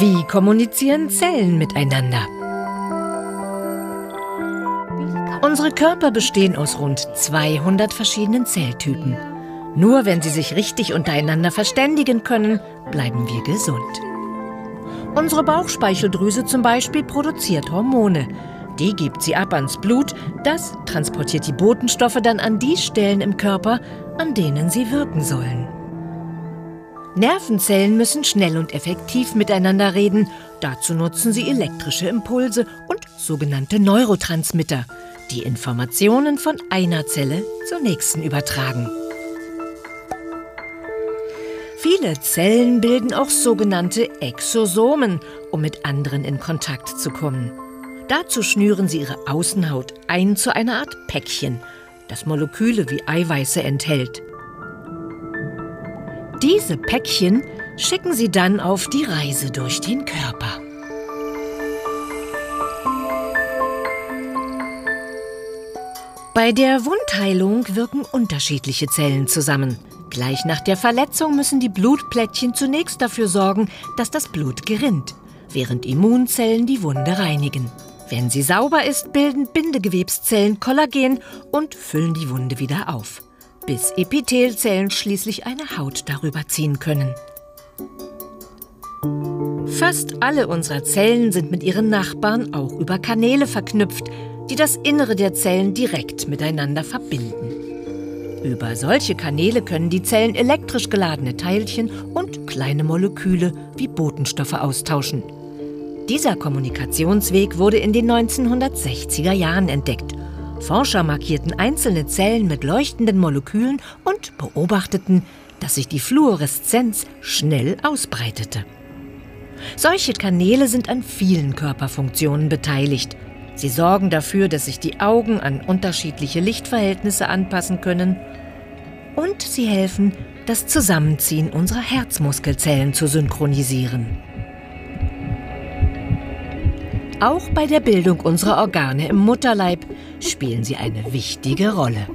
Wie kommunizieren Zellen miteinander? Unsere Körper bestehen aus rund 200 verschiedenen Zelltypen. Nur wenn sie sich richtig untereinander verständigen können, bleiben wir gesund. Unsere Bauchspeicheldrüse zum Beispiel produziert Hormone. Die gibt sie ab ans Blut, das transportiert die Botenstoffe dann an die Stellen im Körper, an denen sie wirken sollen. Nervenzellen müssen schnell und effektiv miteinander reden. Dazu nutzen sie elektrische Impulse und sogenannte Neurotransmitter, die Informationen von einer Zelle zur nächsten übertragen. Viele Zellen bilden auch sogenannte Exosomen, um mit anderen in Kontakt zu kommen. Dazu schnüren sie ihre Außenhaut ein zu einer Art Päckchen, das Moleküle wie Eiweiße enthält. Diese Päckchen schicken sie dann auf die Reise durch den Körper. Bei der Wundheilung wirken unterschiedliche Zellen zusammen. Gleich nach der Verletzung müssen die Blutplättchen zunächst dafür sorgen, dass das Blut gerinnt, während Immunzellen die Wunde reinigen. Wenn sie sauber ist, bilden Bindegewebszellen Kollagen und füllen die Wunde wieder auf bis Epithelzellen schließlich eine Haut darüber ziehen können. Fast alle unserer Zellen sind mit ihren Nachbarn auch über Kanäle verknüpft, die das Innere der Zellen direkt miteinander verbinden. Über solche Kanäle können die Zellen elektrisch geladene Teilchen und kleine Moleküle wie Botenstoffe austauschen. Dieser Kommunikationsweg wurde in den 1960er Jahren entdeckt Forscher markierten einzelne Zellen mit leuchtenden Molekülen und beobachteten, dass sich die Fluoreszenz schnell ausbreitete. Solche Kanäle sind an vielen Körperfunktionen beteiligt. Sie sorgen dafür, dass sich die Augen an unterschiedliche Lichtverhältnisse anpassen können und sie helfen, das Zusammenziehen unserer Herzmuskelzellen zu synchronisieren. Auch bei der Bildung unserer Organe im Mutterleib spielen sie eine wichtige Rolle.